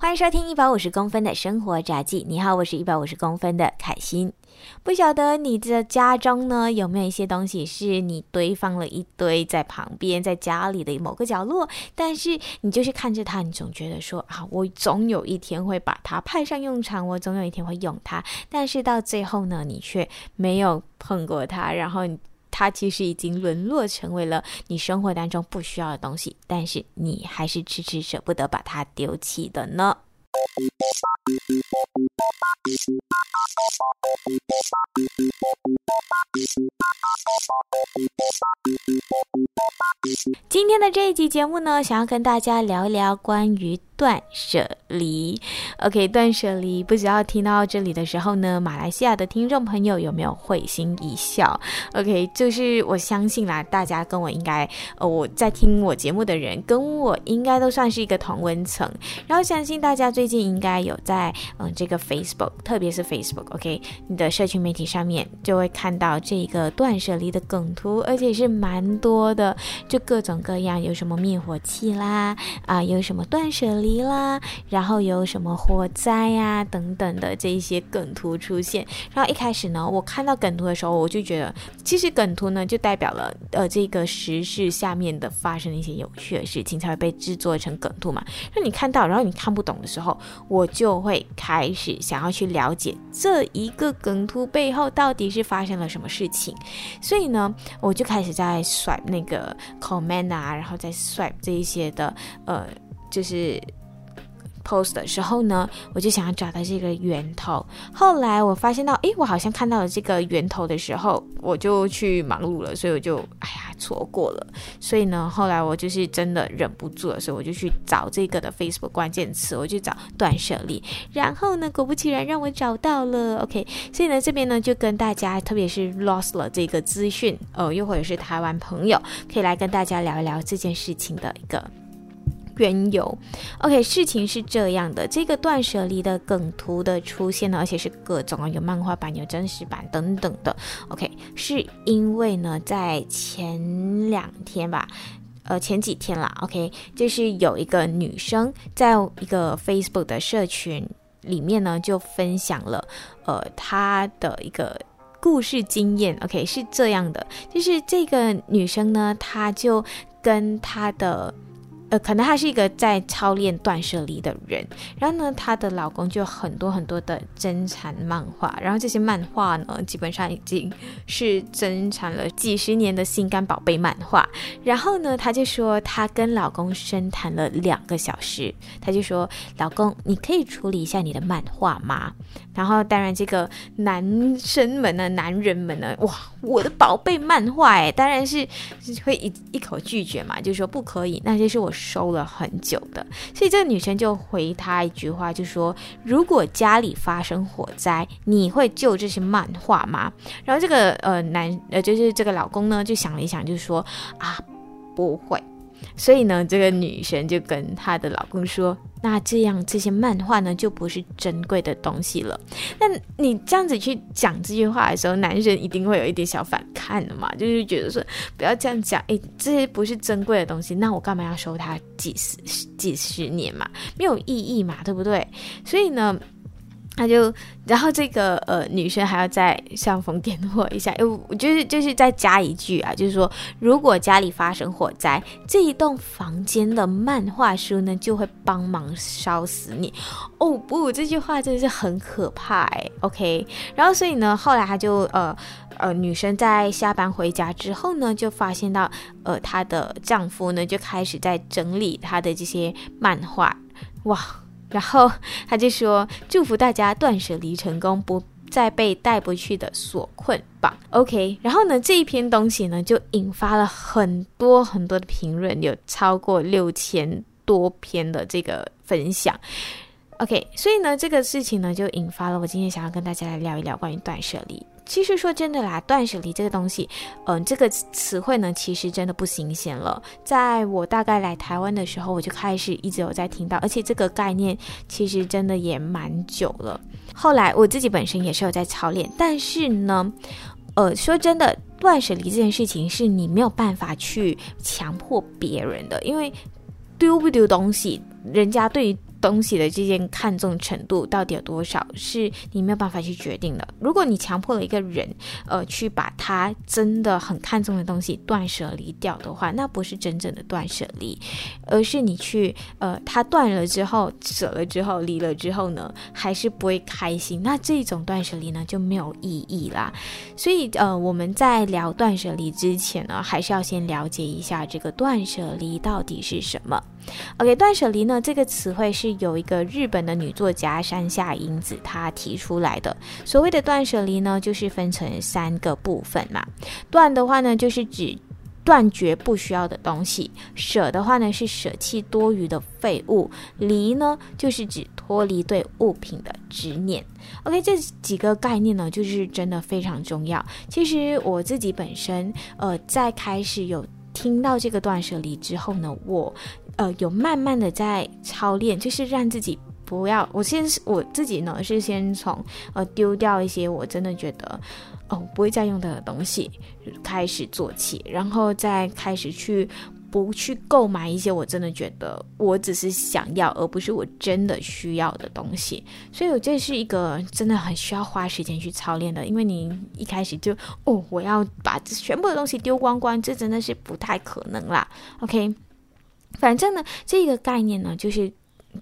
欢迎收听一百五十公分的生活杂记。你好，我是一百五十公分的凯欣。不晓得你的家中呢，有没有一些东西是你堆放了一堆在旁边，在家里的某个角落，但是你就是看着它，你总觉得说啊，我总有一天会把它派上用场，我总有一天会用它，但是到最后呢，你却没有碰过它，然后它其实已经沦落成为了你生活当中不需要的东西，但是你还是迟迟舍不得把它丢弃的呢。今天的这一集节目呢，想要跟大家聊一聊关于断舍离，OK，断舍离，不知道听到这里的时候呢，马来西亚的听众朋友有没有会心一笑？OK，就是我相信啦，大家跟我应该，呃，我在听我节目的人跟我应该都算是一个同温层。然后相信大家最近应该有在，嗯、这个 Facebook，特别是 Facebook，OK，、你的社群媒体上面就会看到这个断舍离的梗图，而且是蛮多的，就各种各样，有什么灭火器啦，啊、有什么断舍离。啦，然后有什么火灾呀、等等的这一些梗图出现。然后一开始呢，我看到梗图的时候，我就觉得，其实梗图呢就代表了呃这个时事下面的发生的一些有趣的事情，才会被制作成梗图嘛。那你看到，然后你看不懂的时候，我就会开始想要去了解这一个梗图背后到底是发生了什么事情。所以呢，我就开始在甩那个 comment 啊，然后再甩这一些的呃，就是。Post 的时候呢，我就想要找到这个源头。后来我发现到，诶，我好像看到了这个源头的时候，我就去忙碌了，所以我就哎呀错过了。所以呢，后来我就是真的忍不住了，所以我就去找这个的 Facebook 关键词，我去找断舍离。然后呢，果不其然让我找到了。OK，所以呢，这边呢就跟大家，特别是 lost 了这个资讯，哦，又或者是台湾朋友，可以来跟大家聊一聊这件事情的一个。缘由，OK，事情是这样的，这个断舍离的梗图的出现呢，而且是各种啊有漫画版、有真实版等等的，OK，是因为呢，在前两天吧，呃，前几天啦，OK，就是有一个女生在一个 Facebook 的社群里面呢，就分享了呃她的一个故事经验，OK，是这样的，就是这个女生呢，她就跟她的。呃，可能她是一个在操练断舍离的人，然后呢，她的老公就很多很多的珍藏漫画，然后这些漫画呢，基本上已经是珍藏了几十年的心肝宝贝漫画。然后呢，她就说她跟老公深谈了两个小时，她就说：“老公，你可以处理一下你的漫画吗？”然后，当然这个男生们呢，男人们呢，哇，我的宝贝漫画，哎，当然是会一一口拒绝嘛，就说不可以，那些是我。收了很久的，所以这个女生就回他一句话，就说：“如果家里发生火灾，你会救这些漫画吗？”然后这个呃男呃就是这个老公呢，就想了一想，就说：“啊，不会。”所以呢，这个女生就跟她的老公说。那这样这些漫画呢，就不是珍贵的东西了。那你这样子去讲这句话的时候，男生一定会有一点小反抗的嘛，就是觉得说不要这样讲，诶，这些不是珍贵的东西，那我干嘛要收它几十几十年嘛，没有意义嘛，对不对？所以呢。他就，然后这个呃女生还要再煽风点火一下，又就是就是再加一句啊，就是说如果家里发生火灾，这一栋房间的漫画书呢就会帮忙烧死你。哦不，这句话真的是很可怕哎。OK，然后所以呢，后来他就呃呃女生在下班回家之后呢，就发现到呃她的丈夫呢就开始在整理她的这些漫画，哇。然后他就说：“祝福大家断舍离成功，不再被带不去的所困吧。” OK，然后呢，这一篇东西呢，就引发了很多很多的评论，有超过六千多篇的这个分享。OK，所以呢，这个事情呢，就引发了我今天想要跟大家来聊一聊关于断舍离。其实说真的啦，断舍离这个东西，嗯、这个词汇呢，其实真的不新鲜了。在我大概来台湾的时候，我就开始一直有在听到，而且这个概念其实真的也蛮久了。后来我自己本身也是有在操练，但是呢，呃，说真的，断舍离这件事情是你没有办法去强迫别人的，因为丢不丢东西，人家对于东西的这件看重程度到底有多少，是你没有办法去决定的。如果你强迫了一个人，呃，去把他真的很看重的东西断舍离掉的话，那不是真正的断舍离，而是你去，呃，他断了之后，舍了之后，离了之后呢，还是不会开心。那这种断舍离呢，就没有意义啦。所以，呃，我们在聊断舍离之前呢，还是要先了解一下这个断舍离到底是什么。OK，断舍离呢，这个词汇是由一个日本的女作家山下英子她提出来的。所谓的断舍离呢，就是分成三个部分嘛。断的话呢，就是指断绝不需要的东西；舍的话呢，是舍弃多余的废物；离呢，就是指脱离对物品的执念。OK，这几个概念呢，就是真的非常重要。其实我自己本身，呃，在开始有听到这个断舍离之后呢，我。呃，有慢慢的在操练，就是让自己不要。我先我自己呢，是先从呃丢掉一些我真的觉得哦不会再用的东西开始做起，然后再开始去不去购买一些我真的觉得我只是想要，而不是我真的需要的东西。所以，我这是一个真的很需要花时间去操练的，因为你一开始就哦我要把全部的东西丢光光，这真的是不太可能啦。OK。反正呢，这个概念呢，就是。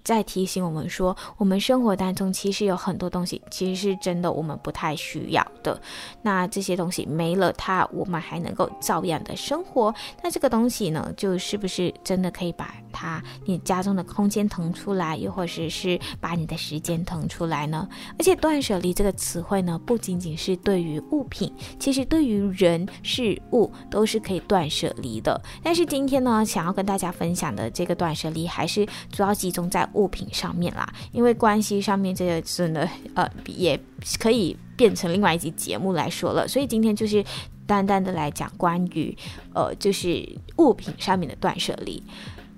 在提醒我们说，我们生活当中其实有很多东西，其实是真的我们不太需要的。那这些东西没了它，我们还能够照样的生活。那这个东西呢，就是不是真的可以把它你家中的空间腾出来，又或者是把你的时间腾出来呢？而且断舍离这个词汇呢，不仅仅是对于物品，其实对于人事物都是可以断舍离的。但是今天呢，想要跟大家分享的这个断舍离，还是主要集中在。在物品上面啦，因为关系上面这个真的呃，也可以变成另外一集节目来说了。所以今天就是单单的来讲关于呃，就是物品上面的断舍离。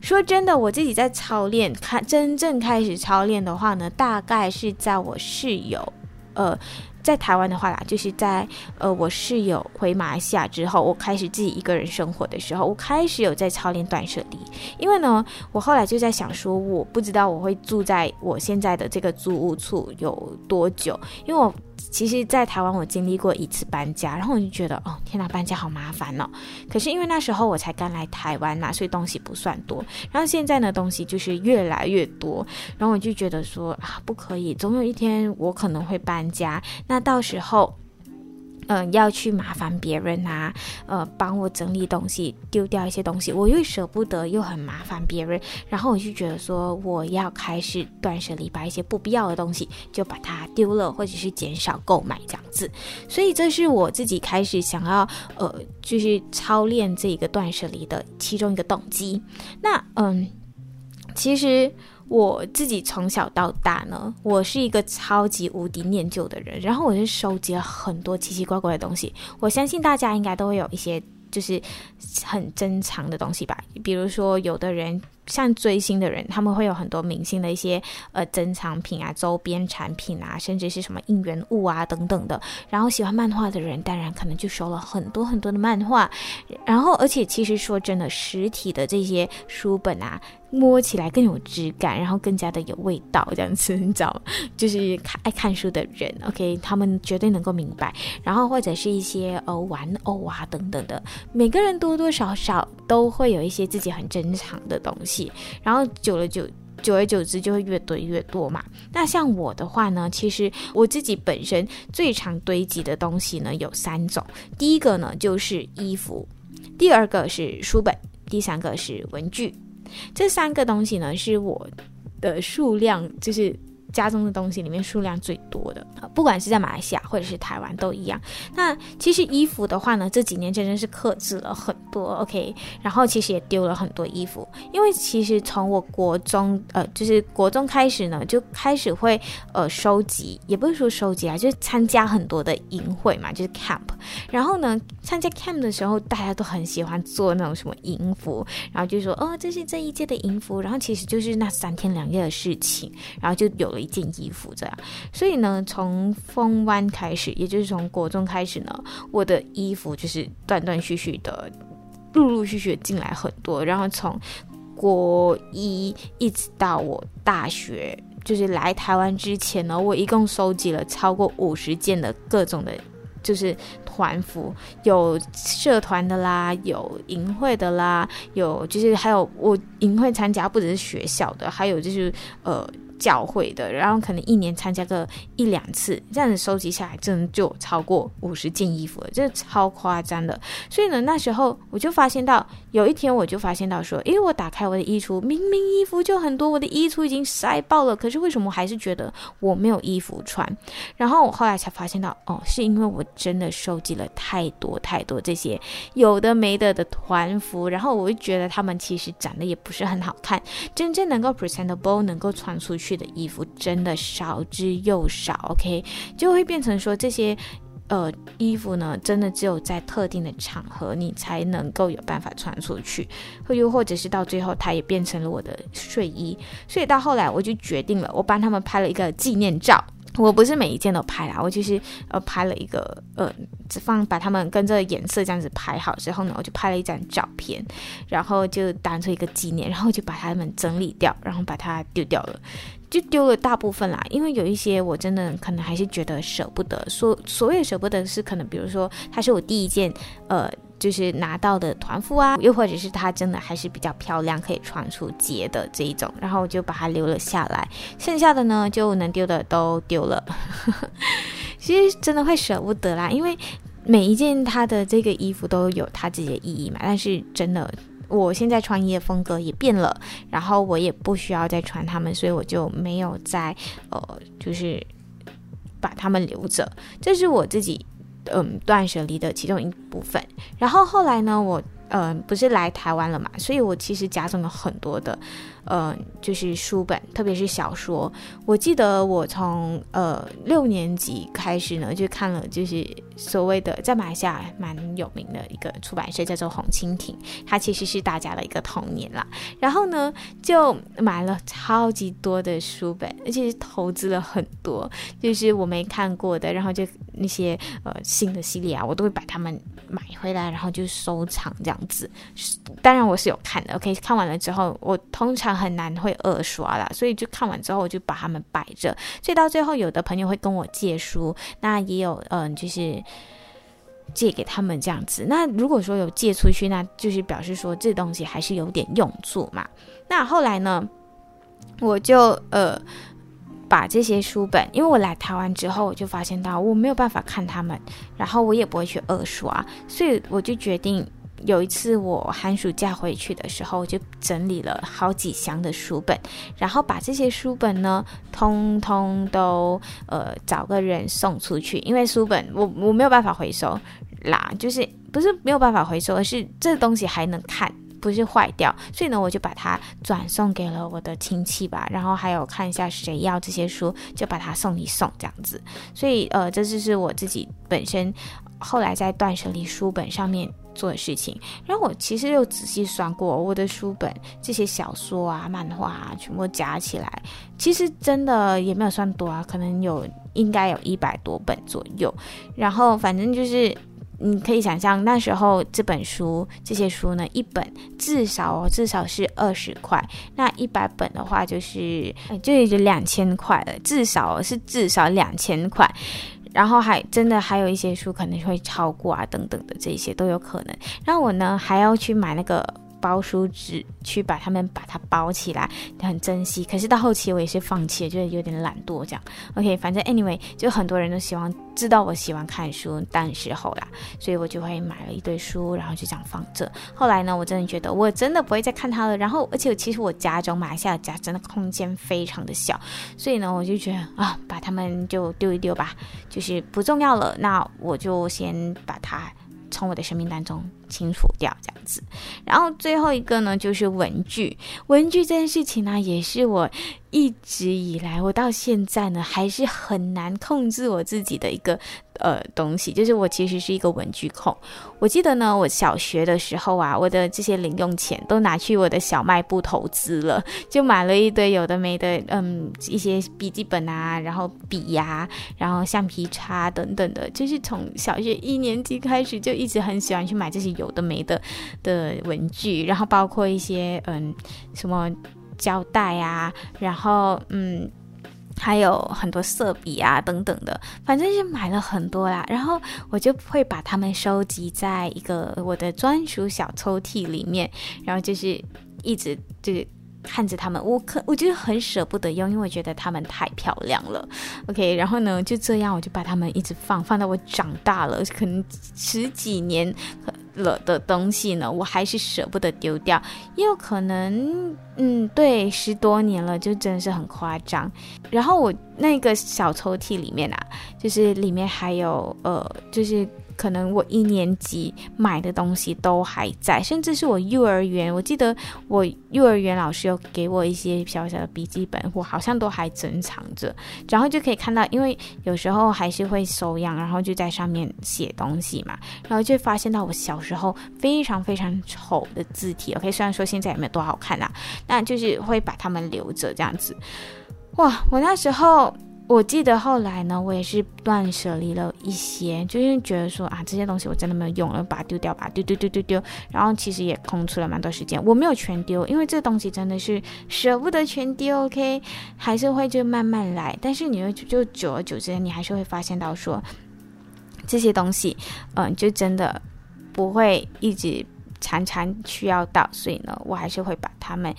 说真的，我自己在操练，看真正开始操练的话呢，大概是在我室友呃。在台湾的话啦，就是在呃，我室友回马来西亚之后，我开始自己一个人生活的时候，我开始有在操练断舍离。因为呢，我后来就在想说，我不知道我会住在我现在的这个租屋处有多久，因为我。其实，在台湾我经历过一次搬家，然后我就觉得，哦，天哪，搬家好麻烦哦。可是因为那时候我才刚来台湾呐，所以东西不算多。然后现在呢，东西就是越来越多，然后我就觉得说，啊，不可以，总有一天我可能会搬家，那到时候。嗯、要去麻烦别人啊，呃，帮我整理东西，丢掉一些东西，我又舍不得，又很麻烦别人，然后我就觉得说，我要开始断舍离，把一些不必要的东西就把它丢了，或者是减少购买这样子。所以这是我自己开始想要，呃，就是操练这个断舍离的其中一个动机。那，嗯，其实。我自己从小到大呢，我是一个超级无敌念旧的人，然后我就收集了很多奇奇怪怪的东西。我相信大家应该都会有一些就是很珍藏的东西吧，比如说有的人。像追星的人，他们会有很多明星的一些呃珍藏品啊、周边产品啊，甚至是什么应援物啊等等的。然后喜欢漫画的人，当然可能就收了很多很多的漫画。然后，而且其实说真的，实体的这些书本啊，摸起来更有质感，然后更加的有味道，这样子 你知道吗？就是看爱看书的人，OK，他们绝对能够明白。然后或者是一些呃玩偶啊等等的，每个人多多少少都会有一些自己很珍藏的东西。然后久了久，久而久之就会越堆越多嘛。那像我的话呢，其实我自己本身最常堆积的东西呢有三种。第一个呢就是衣服，第二个是书本，第三个是文具。这三个东西呢是我的数量，就是。家中的东西里面数量最多的，不管是在马来西亚或者是台湾都一样。那其实衣服的话呢，这几年真的是克制了很多，OK。然后其实也丢了很多衣服，因为其实从我国中，呃，就是国中开始呢，就开始会呃收集，也不是说收集啊，就是参加很多的营会嘛，就是 camp。然后呢，参加 camp 的时候，大家都很喜欢做那种什么营服，然后就说哦，这是这一届的营服，然后其实就是那三天两夜的事情，然后就有了。一件衣服这样，所以呢，从风湾开始，也就是从国中开始呢，我的衣服就是断断续续的，陆陆续续进来很多。然后从国一一直到我大学，就是来台湾之前呢，我一共收集了超过五十件的各种的，就是团服，有社团的啦，有营会的啦，有就是还有我营会参加不只是学校的，还有就是呃。教会的，然后可能一年参加个一两次，这样子收集下来，真的就超过五十件衣服了，这超夸张的。所以呢，那时候我就发现到，有一天我就发现到说，因为我打开我的衣橱，明明衣服就很多，我的衣橱已经塞爆了，可是为什么还是觉得我没有衣服穿？然后我后来才发现到，哦，是因为我真的收集了太多太多这些有的没的的团服，然后我就觉得他们其实长得也不是很好看，真正能够 presentable 能够穿出去。的衣服真的少之又少，OK，就会变成说这些呃衣服呢，真的只有在特定的场合你才能够有办法穿出去，又或者是到最后它也变成了我的睡衣，所以到后来我就决定了，我帮他们拍了一个纪念照。我不是每一件都拍啦，我就是呃拍了一个呃，只放把他们跟着颜色这样子拍好之后呢，我就拍了一张照片，然后就当做一个纪念，然后就把它们整理掉，然后把它丢掉了。就丢了大部分啦，因为有一些我真的可能还是觉得舍不得。所所谓舍不得是可能，比如说它是我第一件，呃，就是拿到的团服啊，又或者是它真的还是比较漂亮，可以穿出街的这一种，然后我就把它留了下来。剩下的呢，就能丢的都丢了。其实真的会舍不得啦，因为每一件它的这个衣服都有它自己的意义嘛。但是真的。我现在穿衣的风格也变了，然后我也不需要再穿它们，所以我就没有再呃，就是把它们留着。这是我自己嗯断舍离的其中一部分。然后后来呢，我嗯、不是来台湾了嘛，所以我其实加重了很多的。呃，就是书本，特别是小说。我记得我从呃六年级开始呢，就看了，就是所谓的在马来西亚蛮有名的一个出版社，叫做红蜻蜓。它其实是大家的一个童年啦。然后呢，就买了超级多的书本，而且是投资了很多，就是我没看过的。然后就那些呃新的系列啊，我都会把它们买回来，然后就收藏这样子。当然我是有看的，OK，看完了之后，我通常。很难会二刷啦，所以就看完之后我就把它们摆着。所以到最后，有的朋友会跟我借书，那也有嗯，就是借给他们这样子。那如果说有借出去，那就是表示说这东西还是有点用处嘛。那后来呢，我就呃把这些书本，因为我来台湾之后，我就发现到我没有办法看他们，然后我也不会去二刷，所以我就决定。有一次我寒暑假回去的时候，就整理了好几箱的书本，然后把这些书本呢，通通都呃找个人送出去，因为书本我我没有办法回收啦，就是不是没有办法回收，而是这东西还能看，不是坏掉，所以呢我就把它转送给了我的亲戚吧，然后还有看一下谁要这些书，就把它送一送这样子，所以呃这就是我自己本身后来在断舍离书本上面。做的事情，然后我其实又仔细算过我的书本，这些小说啊、漫画啊，全部加起来，其实真的也没有算多啊，可能有应该有一百多本左右。然后反正就是你可以想象，那时候这本书这些书呢，一本至少至少是二十块，那一百本的话就是就也就两千块了，至少是至少两千块。然后还真的还有一些书可能会超过啊，等等的这些都有可能。然后我呢还要去买那个包书纸，去把它们把它包起来，很珍惜。可是到后期我也是放弃了，就是有点懒惰这样。OK，反正 anyway，就很多人都希望知道我喜欢看书，但时候啦，所以我就会买了一堆书，然后就这样放着。后来呢，我真的觉得我真的不会再看它了。然后而且其实我家中马来西亚家真的空间非常的小，所以呢，我就觉得啊，把它们就丢一丢吧。就是不重要了，那我就先把它从我的生命当中清除掉，这样子。然后最后一个呢，就是文具。文具这件事情呢，也是我一直以来，我到现在呢，还是很难控制我自己的一个呃东西，就是我其实是一个文具控。我记得呢，我小学的时候啊，我的这些零用钱都拿去我的小卖部投资了，就买了一堆有的没的，嗯，一些笔记本啊，然后笔呀、然后橡皮擦等等的，就是从小学一年级开始就一直很喜欢去买这些有的没的的文具，然后包括一些嗯什么。胶带啊，然后嗯，还有很多色笔啊等等的，反正就买了很多啦。然后我就会把它们收集在一个我的专属小抽屉里面，然后就是一直就是看着它们，我可我就很舍不得用，因为我觉得它们太漂亮了。OK，然后呢就这样，我就把它们一直放，放到我长大了，可能十几年。了的东西呢，我还是舍不得丢掉，也有可能，嗯，对，十多年了，就真的是很夸张。然后我那个小抽屉里面啊，就是里面还有，呃，就是。可能我一年级买的东西都还在，甚至是我幼儿园，我记得我幼儿园老师有给我一些小小的笔记本，我好像都还珍藏着。然后就可以看到，因为有时候还是会手痒，然后就在上面写东西嘛，然后就发现到我小时候非常非常丑的字体。OK，虽然说现在也没有多好看啦，但就是会把它们留着这样子。哇，我那时候。我记得后来呢，我也是断舍离了一些，就是觉得说啊，这些东西我真的没有用了，把它丢掉吧，丢丢丢丢丢。然后其实也空出了蛮多时间，我没有全丢，因为这东西真的是舍不得全丢。OK，还是会就慢慢来。但是你会就久而久之，你还是会发现到说这些东西，嗯，就真的不会一直常常需要到，所以呢，我还是会把它们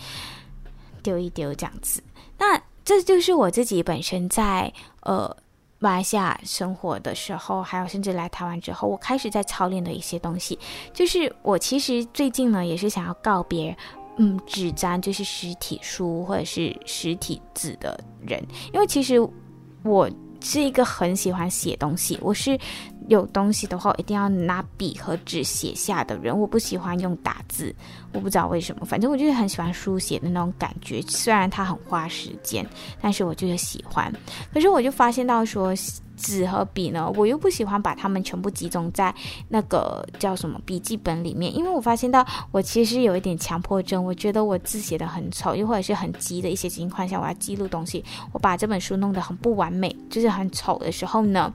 丢一丢这样子。那。这就是我自己本身在呃马来西亚生活的时候，还有甚至来台湾之后，我开始在操练的一些东西。就是我其实最近呢，也是想要告别嗯纸张，就是实体书或者是实体字的人，因为其实我是一个很喜欢写东西，我是。有东西的话，一定要拿笔和纸写下的人。我不喜欢用打字，我不知道为什么，反正我就是很喜欢书写的那种感觉。虽然它很花时间，但是我就是喜欢。可是我就发现到说。纸和笔呢，我又不喜欢把它们全部集中在那个叫什么笔记本里面，因为我发现到我其实有一点强迫症，我觉得我字写得很丑，又或者是很急的一些情况下，我要记录东西，我把这本书弄得很不完美，就是很丑的时候呢，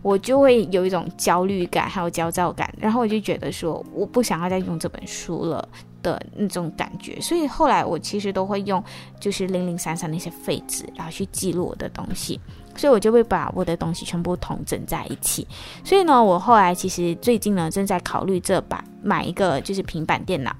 我就会有一种焦虑感，还有焦躁感，然后我就觉得说，我不想要再用这本书了的那种感觉，所以后来我其实都会用就是零零散散的一些废纸，然后去记录我的东西。所以我就会把我的东西全部统整在一起。所以呢，我后来其实最近呢，正在考虑这把买一个就是平板电脑，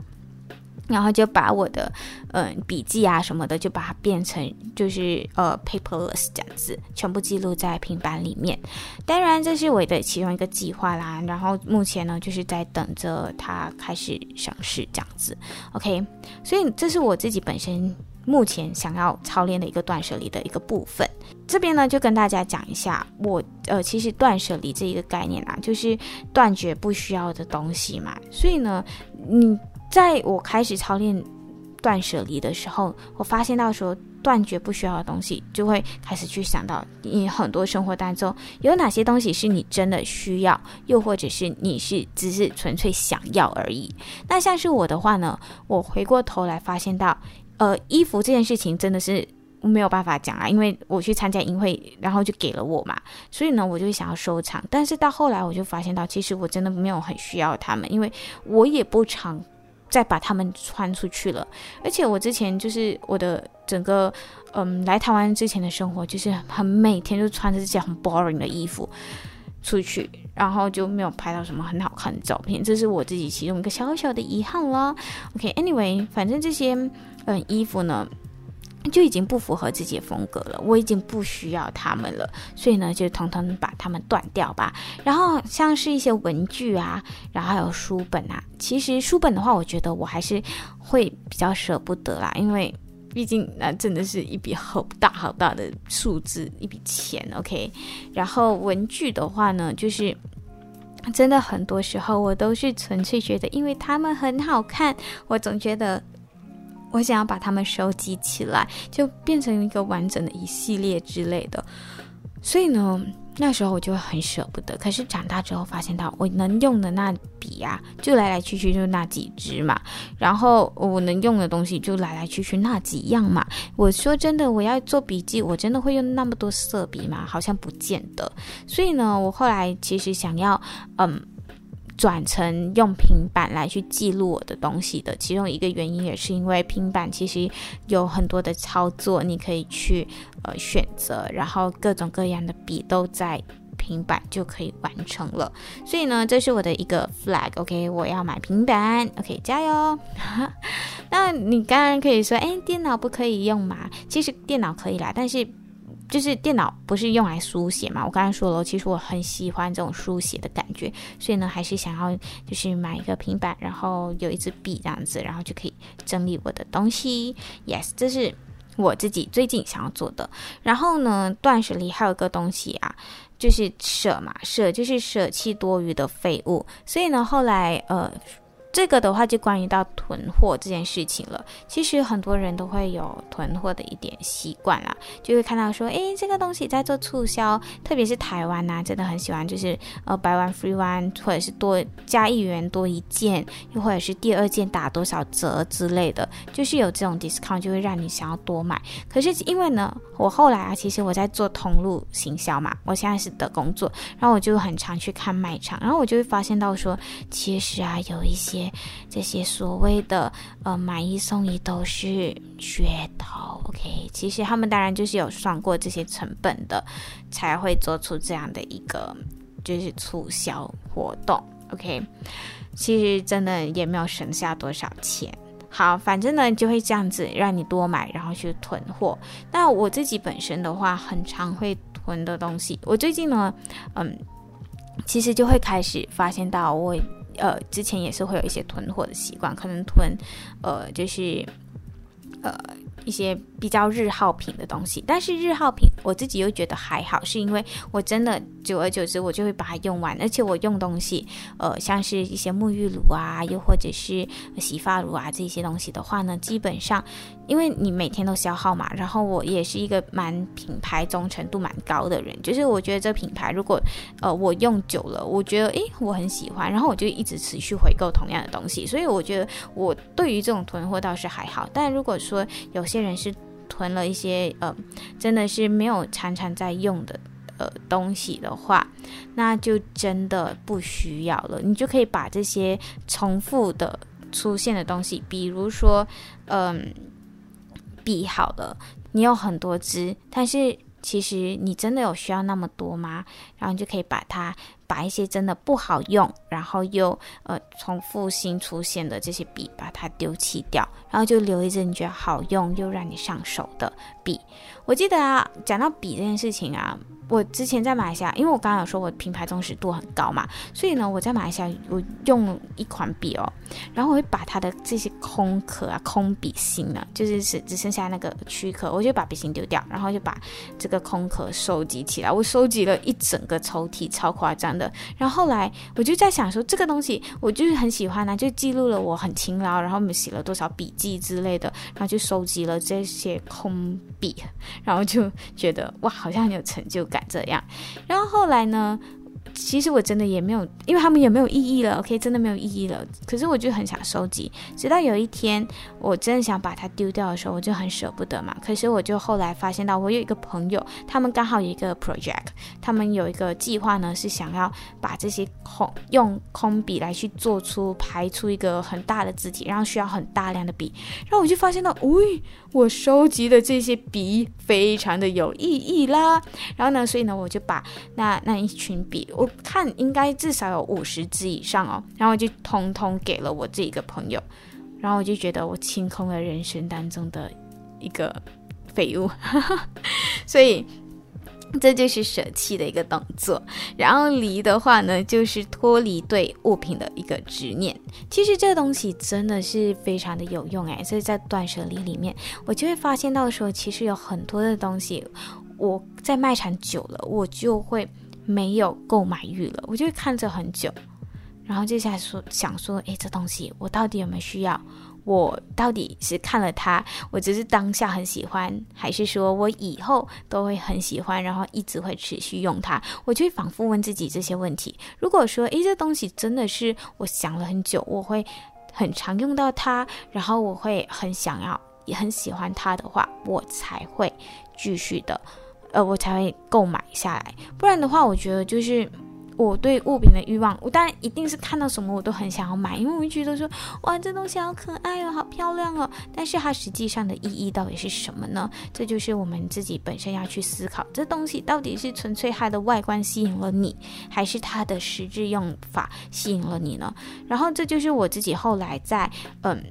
然后就把我的嗯笔记啊什么的，就把它变成就是呃 paperless 这样子，全部记录在平板里面。当然，这是我的其中一个计划啦。然后目前呢，就是在等着它开始上市这样子。OK，所以这是我自己本身。目前想要操练的一个断舍离的一个部分，这边呢就跟大家讲一下，我呃其实断舍离这一个概念啊，就是断绝不需要的东西嘛。所以呢，你在我开始操练断舍离的时候，我发现到说断绝不需要的东西，就会开始去想到你很多生活当中有哪些东西是你真的需要，又或者是你是只是纯粹想要而已。那像是我的话呢，我回过头来发现到。呃，衣服这件事情真的是没有办法讲啊，因为我去参加营会，然后就给了我嘛，所以呢，我就想要收藏。但是到后来，我就发现到，其实我真的没有很需要他们，因为我也不常再把他们穿出去了。而且我之前就是我的整个，嗯，来台湾之前的生活，就是很每天就穿着这些很 boring 的衣服出去，然后就没有拍到什么很好看的照片，这是我自己其中一个小小的遗憾啦。OK，Anyway，反正这些。嗯，衣服呢就已经不符合自己的风格了，我已经不需要他们了，所以呢就统统把它们断掉吧。然后像是一些文具啊，然后还有书本啊，其实书本的话，我觉得我还是会比较舍不得啦，因为毕竟那真的是一笔好大好大的数字，一笔钱。OK，然后文具的话呢，就是真的很多时候我都是纯粹觉得，因为他们很好看，我总觉得。我想要把它们收集起来，就变成一个完整的一系列之类的。所以呢，那时候我就很舍不得。可是长大之后发现到，我能用的那笔啊，就来来去去就那几支嘛。然后我能用的东西就来来去去那几样嘛。我说真的，我要做笔记，我真的会用那么多色笔吗？好像不见得。所以呢，我后来其实想要，嗯。转成用平板来去记录我的东西的，其中一个原因也是因为平板其实有很多的操作，你可以去呃选择，然后各种各样的笔都在平板就可以完成了。所以呢，这是我的一个 flag，OK，我要买平板，OK，加油。那你当然可以说，哎，电脑不可以用嘛？其实电脑可以啦，但是。就是电脑不是用来书写嘛？我刚才说了，其实我很喜欢这种书写的感觉，所以呢，还是想要就是买一个平板，然后有一支笔这样子，然后就可以整理我的东西。Yes，这是我自己最近想要做的。然后呢，断舍离还有一个东西啊，就是舍嘛，舍就是舍弃多余的废物。所以呢，后来呃。这个的话就关于到囤货这件事情了。其实很多人都会有囤货的一点习惯啦，就会看到说，哎，这个东西在做促销，特别是台湾呐、真的很喜欢，就是呃，buy one free one，或者是多加一元多一件，又或者是第二件打多少折之类的，就是有这种 discount 就会让你想要多买。可是因为呢，我后来啊，其实我在做通路行销嘛，我现在是的工作，然后我就很常去看卖场，然后我就会发现到说，其实啊，有一些。这些所谓的呃买一送一都是噱头，OK？其实他们当然就是有算过这些成本的，才会做出这样的一个就是促销活动，OK？其实真的也没有省下多少钱。好，反正呢就会这样子让你多买，然后去囤货。那我自己本身的话，很常会囤的东西，我最近呢，嗯，其实就会开始发现到我。呃，之前也是会有一些囤货的习惯，可能囤，呃，就是，呃。一些比较日耗品的东西，但是日耗品我自己又觉得还好，是因为我真的久而久之我就会把它用完，而且我用东西，呃，像是一些沐浴乳啊，又或者是洗发乳啊这些东西的话呢，基本上因为你每天都消耗嘛，然后我也是一个蛮品牌忠诚度蛮高的人，就是我觉得这品牌如果呃我用久了，我觉得诶我很喜欢，然后我就一直持续回购同样的东西，所以我觉得我对于这种囤货倒是还好，但如果说有些。人是囤了一些呃，真的是没有常常在用的呃东西的话，那就真的不需要了。你就可以把这些重复的出现的东西，比如说嗯，笔好了，你有很多支，但是其实你真的有需要那么多吗？然后你就可以把它。把一些真的不好用，然后又呃重复新出现的这些笔，把它丢弃掉，然后就留一支你觉得好用又让你上手的笔。我记得啊，讲到笔这件事情啊。我之前在马来西亚，因为我刚刚有说我品牌忠实度很高嘛，所以呢，我在马来西亚我用一款笔哦，然后我会把它的这些空壳啊、空笔芯呢，就是只只剩下那个躯壳，我就把笔芯丢掉，然后就把这个空壳收集起来。我收集了一整个抽屉，超夸张的。然后后来我就在想说，这个东西我就是很喜欢啊，就记录了我很勤劳，然后我们写了多少笔记之类的，然后就收集了这些空笔，然后就觉得哇，好像很有成就感。敢这样，然后后来呢？其实我真的也没有，因为他们也没有意义了，OK，真的没有意义了。可是我就很想收集，直到有一天我真的想把它丢掉的时候，我就很舍不得嘛。可是我就后来发现到，我有一个朋友，他们刚好有一个 project，他们有一个计划呢，是想要把这些空用空笔来去做出排出一个很大的字体，然后需要很大量的笔。然后我就发现到，喂，我收集的这些笔非常的有意义啦。然后呢，所以呢，我就把那那一群笔，我。看，应该至少有五十只以上哦，然后我就通通给了我这一个朋友，然后我就觉得我清空了人生当中的一个 废物，所以这就是舍弃的一个动作。然后离的话呢，就是脱离对物品的一个执念。其实这个东西真的是非常的有用诶，所以在断舍离里面，我就会发现到说，其实有很多的东西，我在卖场久了，我就会。没有购买欲了，我就会看着很久，然后接下来说想说，诶，这东西我到底有没有需要？我到底是看了它，我只是当下很喜欢，还是说我以后都会很喜欢，然后一直会持续用它？我就会反复问自己这些问题。如果说，诶，这东西真的是我想了很久，我会很常用到它，然后我会很想要，也很喜欢它的话，我才会继续的，呃，我才会购买下来。不然的话，我觉得就是。我对物品的欲望，我当然一定是看到什么我都很想要买，因为我会觉得说，哇，这东西好可爱哦，好漂亮哦。但是它实际上的意义到底是什么呢？这就是我们自己本身要去思考，这东西到底是纯粹它的外观吸引了你，还是它的实质用法吸引了你呢？然后这就是我自己后来在嗯。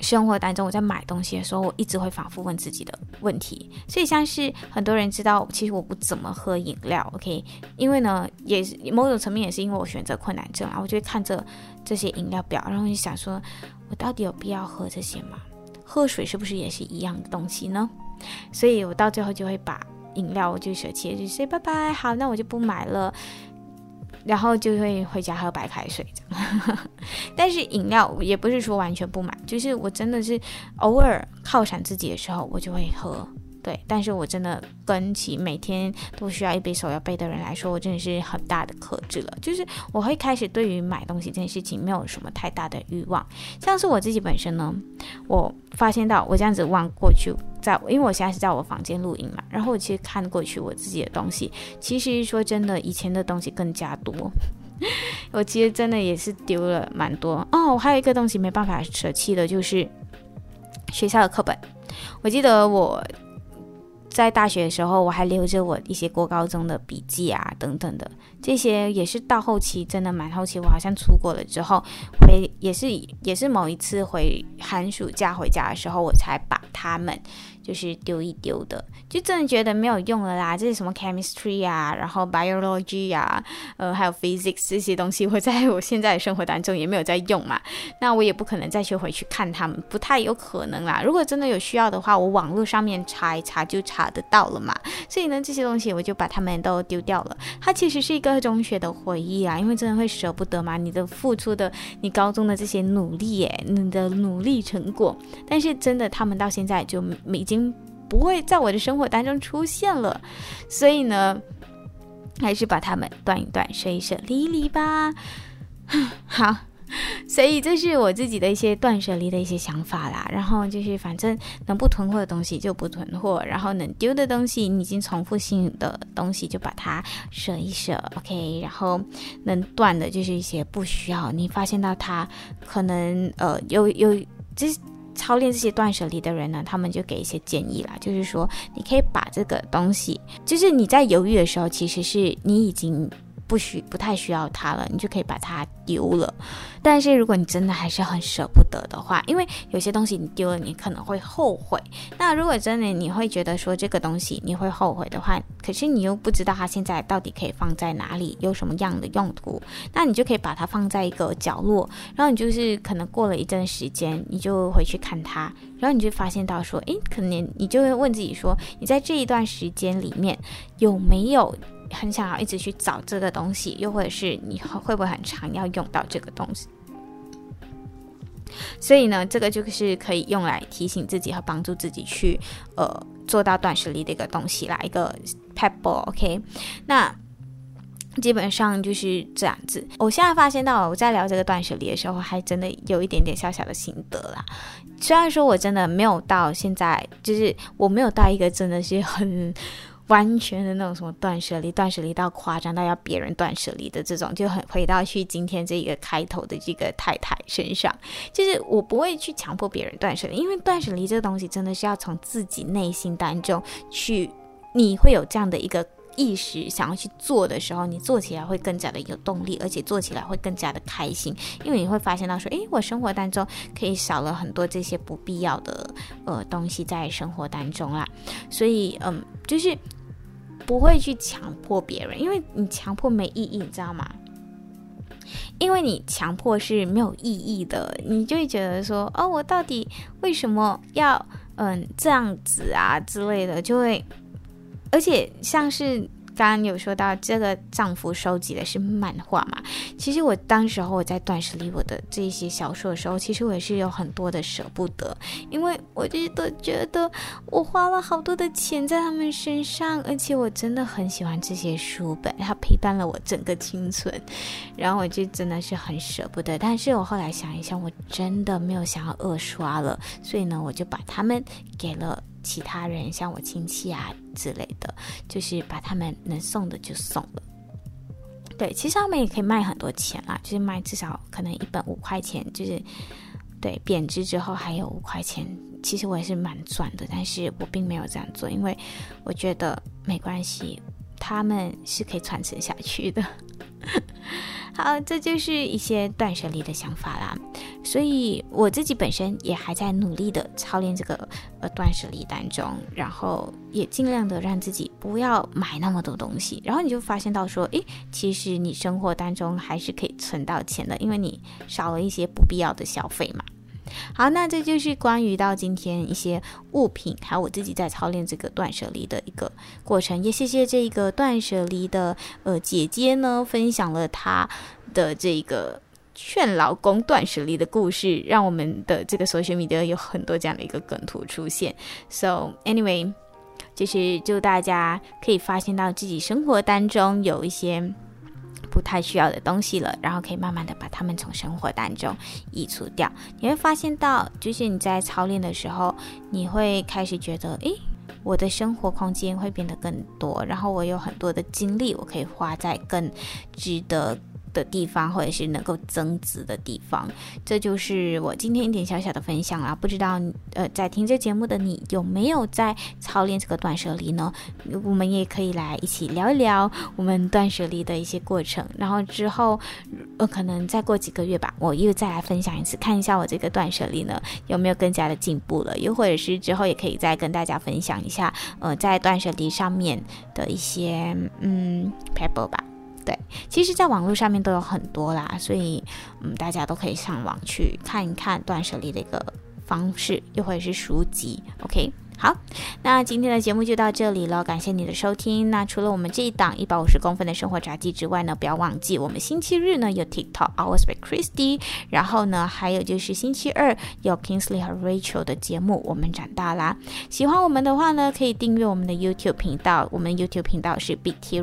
生活当中，我在买东西的时候，我一直会反复问自己的问题。所以，像是很多人知道，其实我不怎么喝饮料，OK？因为呢，也是某种层面也是因为我选择困难症啊，我就会看着这些饮料表，然后就想说，我到底有必要喝这些吗？喝水是不是也是一样的东西呢？所以我到最后就会把饮料我就舍弃，就说拜拜，好，那我就不买了。然后就会回家喝白开水，但是饮料也不是说完全不买，就是我真的是偶尔犒赏自己的时候，我就会喝。对，但是我真的跟起每天都需要一杯手摇杯的人来说，我真的是很大的克制了。就是我会开始对于买东西这件事情没有什么太大的欲望。像是我自己本身呢，我发现到我这样子望过去，在因为我现在是在我房间录音嘛，然后我其实看过去我自己的东西，其实说真的，以前的东西更加多。我其实真的也是丢了蛮多哦。我还有一个东西没办法舍弃的，就是学校的课本。我记得我。在大学的时候，我还留着我一些过高中的笔记啊，等等的，这些也是到后期真的蛮后期，我好像出国了之后，回也是也是某一次回寒暑假回家的时候，我才把他们。就是丢一丢的，就真的觉得没有用了啦。这是什么 chemistry 啊，然后 biology 啊，呃，还有 physics 这些东西，我在我现在的生活当中也没有在用嘛。那我也不可能再去回去看他们，不太有可能啦。如果真的有需要的话，我网络上面查一查就查得到了嘛。所以呢，这些东西我就把它们都丢掉了。它其实是一个中学的回忆啊，因为真的会舍不得嘛。你的付出的，你高中的这些努力，耶，你的努力成果，但是真的他们到现在就没见。经不会在我的生活当中出现了，所以呢，还是把它们断一断，舍一舍，离一离吧。好，所以这是我自己的一些断舍离的一些想法啦。然后就是，反正能不囤货的东西就不囤货，然后能丢的东西，你已经重复性的东西就把它舍一舍，OK。然后能断的就是一些不需要，你发现到它可能呃有有这。操练这些断舍离的人呢，他们就给一些建议啦，就是说，你可以把这个东西，就是你在犹豫的时候，其实是你已经。不需不太需要它了，你就可以把它丢了。但是如果你真的还是很舍不得的话，因为有些东西你丢了，你可能会后悔。那如果真的你会觉得说这个东西你会后悔的话，可是你又不知道它现在到底可以放在哪里，有什么样的用途，那你就可以把它放在一个角落，然后你就是可能过了一段时间，你就回去看它，然后你就发现到说，诶，可能你就会问自己说，你在这一段时间里面有没有？很想要一直去找这个东西，又或者是你会不会很常要用到这个东西？所以呢，这个就是可以用来提醒自己和帮助自己去呃做到断舍离的一个东西啦，一个 pebble，OK？那基本上就是这样子。我现在发现到我在聊这个断舍离的时候，还真的有一点点小小的心得啦。虽然说我真的没有到现在，就是我没有到一个真的是很。完全的那种什么断舍离，断舍离到夸张到要别人断舍离的这种，就很回到去今天这个开头的这个太太身上，就是我不会去强迫别人断舍离，因为断舍离这个东西真的是要从自己内心当中去，你会有这样的一个。意识想要去做的时候，你做起来会更加的有动力，而且做起来会更加的开心，因为你会发现到说，诶，我生活当中可以少了很多这些不必要的呃东西在生活当中啦。所以，嗯，就是不会去强迫别人，因为你强迫没意义，你知道吗？因为你强迫是没有意义的，你就会觉得说，哦，我到底为什么要嗯这样子啊之类的，就会。而且像是刚刚有说到这个丈夫收集的是漫画嘛？其实我当时候我在断舍离我的这些小说的时候，其实我也是有很多的舍不得，因为我就都觉得我花了好多的钱在他们身上，而且我真的很喜欢这些书本，它陪伴了我整个青春，然后我就真的是很舍不得。但是我后来想一想，我真的没有想要二刷了，所以呢，我就把它们给了。其他人像我亲戚啊之类的，就是把他们能送的就送了。对，其实他们也可以卖很多钱啦，就是卖至少可能一本五块钱，就是对贬值之后还有五块钱。其实我也是蛮赚的，但是我并没有这样做，因为我觉得没关系，他们是可以传承下去的。好，这就是一些断舍离的想法啦。所以我自己本身也还在努力的操练这个呃断舍离当中，然后也尽量的让自己不要买那么多东西。然后你就发现到说，诶，其实你生活当中还是可以存到钱的，因为你少了一些不必要的消费嘛。好，那这就是关于到今天一些物品，还有我自己在操练这个断舍离的一个过程。也谢谢这个断舍离的呃姐姐呢，分享了她的这个劝老公断舍离的故事，让我们的这个所学米德有很多这样的一个梗图出现。So anyway，就是祝大家可以发现到自己生活当中有一些。不太需要的东西了，然后可以慢慢的把它们从生活当中移除掉。你会发现到，就是你在操练的时候，你会开始觉得，诶，我的生活空间会变得更多，然后我有很多的精力，我可以花在更值得。的地方，或者是能够增值的地方，这就是我今天一点小小的分享啦。不知道呃，在听这节目的你有没有在操练这个断舍离呢？我们也可以来一起聊一聊我们断舍离的一些过程。然后之后，呃，可能再过几个月吧，我又再来分享一次，看一下我这个断舍离呢有没有更加的进步了。又或者是之后也可以再跟大家分享一下，呃，在断舍离上面的一些嗯 paper 吧。对，其实，在网络上面都有很多啦，所以，嗯，大家都可以上网去看一看断舍离的一个方式，又或者是书籍。OK，好，那今天的节目就到这里了，感谢你的收听。那除了我们这一档一百五十公分的生活杂记之外呢，不要忘记我们星期日呢有 TikTok Hours by Christy，然后呢，还有就是星期二有 Kingsley 和 Rachel 的节目。我们长大啦，喜欢我们的话呢，可以订阅我们的 YouTube 频道，我们 YouTube 频道是 Big T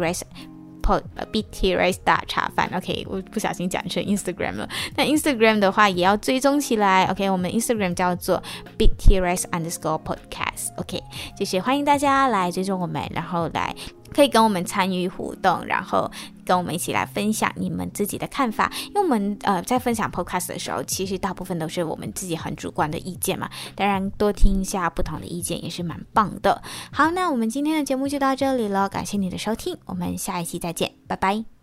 pot a。B T Rice 大茶饭，OK，我不小心讲成 Instagram 了。那 Instagram 的话也要追踪起来，OK，我们 Instagram 叫做 Big T Rice Underscore Podcast，OK，就是欢迎大家来追踪我们，然后来可以跟我们参与互动，然后跟我们一起来分享你们自己的看法。因为我们呃在分享 Podcast 的时候，其实大部分都是我们自己很主观的意见嘛，当然多听一下不同的意见也是蛮棒的。好，那我们今天的节目就到这里了，感谢你的收听，我们下一期再见，拜拜。